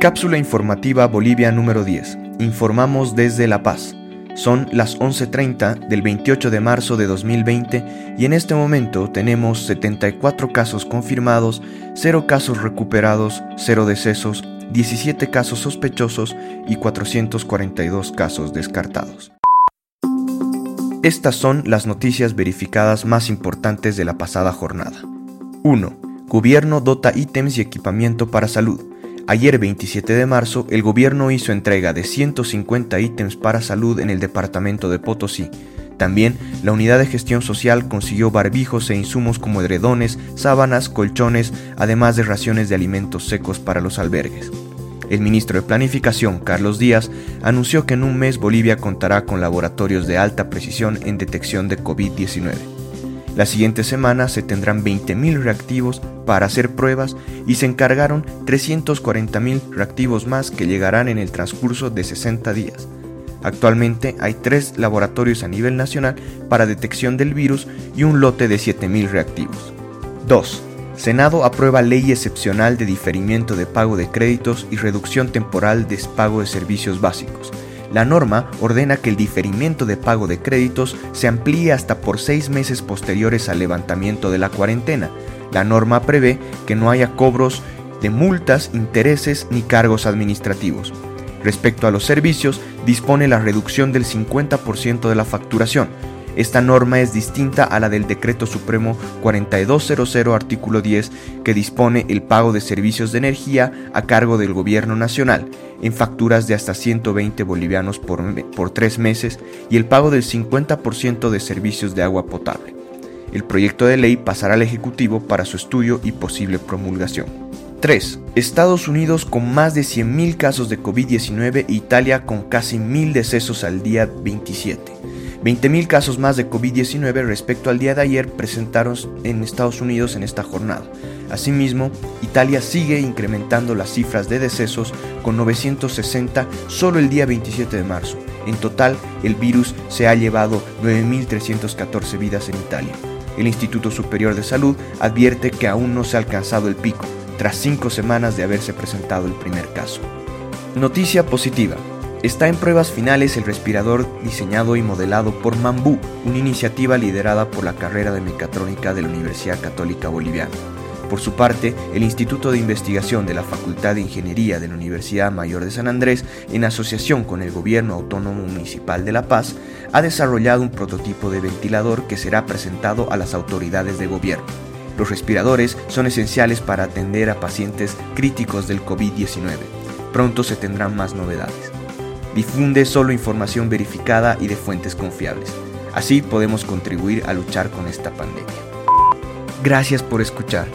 Cápsula informativa Bolivia número 10. Informamos desde La Paz. Son las 11.30 del 28 de marzo de 2020 y en este momento tenemos 74 casos confirmados, 0 casos recuperados, 0 decesos, 17 casos sospechosos y 442 casos descartados. Estas son las noticias verificadas más importantes de la pasada jornada. 1. Gobierno dota ítems y equipamiento para salud. Ayer 27 de marzo, el gobierno hizo entrega de 150 ítems para salud en el departamento de Potosí. También, la unidad de gestión social consiguió barbijos e insumos como edredones, sábanas, colchones, además de raciones de alimentos secos para los albergues. El ministro de Planificación, Carlos Díaz, anunció que en un mes Bolivia contará con laboratorios de alta precisión en detección de COVID-19. La siguiente semana se tendrán 20.000 reactivos para hacer pruebas y se encargaron 340.000 reactivos más que llegarán en el transcurso de 60 días. Actualmente hay tres laboratorios a nivel nacional para detección del virus y un lote de 7.000 reactivos. 2. Senado aprueba ley excepcional de diferimiento de pago de créditos y reducción temporal de pago de servicios básicos. La norma ordena que el diferimiento de pago de créditos se amplíe hasta por seis meses posteriores al levantamiento de la cuarentena. La norma prevé que no haya cobros de multas, intereses ni cargos administrativos. Respecto a los servicios, dispone la reducción del 50% de la facturación, esta norma es distinta a la del Decreto Supremo 4200 artículo 10 que dispone el pago de servicios de energía a cargo del gobierno nacional en facturas de hasta 120 bolivianos por, por tres meses y el pago del 50% de servicios de agua potable. El proyecto de ley pasará al Ejecutivo para su estudio y posible promulgación. 3. Estados Unidos con más de 100.000 casos de COVID-19 e Italia con casi 1.000 decesos al día 27. 20.000 casos más de COVID-19 respecto al día de ayer presentaron en Estados Unidos en esta jornada. Asimismo, Italia sigue incrementando las cifras de decesos con 960 solo el día 27 de marzo. En total, el virus se ha llevado 9.314 vidas en Italia. El Instituto Superior de Salud advierte que aún no se ha alcanzado el pico, tras cinco semanas de haberse presentado el primer caso. Noticia positiva. Está en pruebas finales el respirador diseñado y modelado por Mambú, una iniciativa liderada por la carrera de mecatrónica de la Universidad Católica Boliviana. Por su parte, el Instituto de Investigación de la Facultad de Ingeniería de la Universidad Mayor de San Andrés, en asociación con el Gobierno Autónomo Municipal de La Paz, ha desarrollado un prototipo de ventilador que será presentado a las autoridades de gobierno. Los respiradores son esenciales para atender a pacientes críticos del COVID-19. Pronto se tendrán más novedades. Difunde solo información verificada y de fuentes confiables. Así podemos contribuir a luchar con esta pandemia. Gracias por escuchar.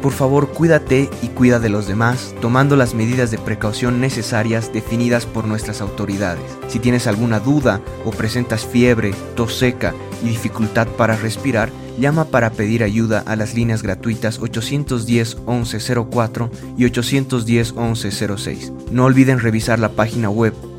Por favor, cuídate y cuida de los demás, tomando las medidas de precaución necesarias definidas por nuestras autoridades. Si tienes alguna duda o presentas fiebre, tos seca y dificultad para respirar, llama para pedir ayuda a las líneas gratuitas 810 1104 y 810 1106. No olviden revisar la página web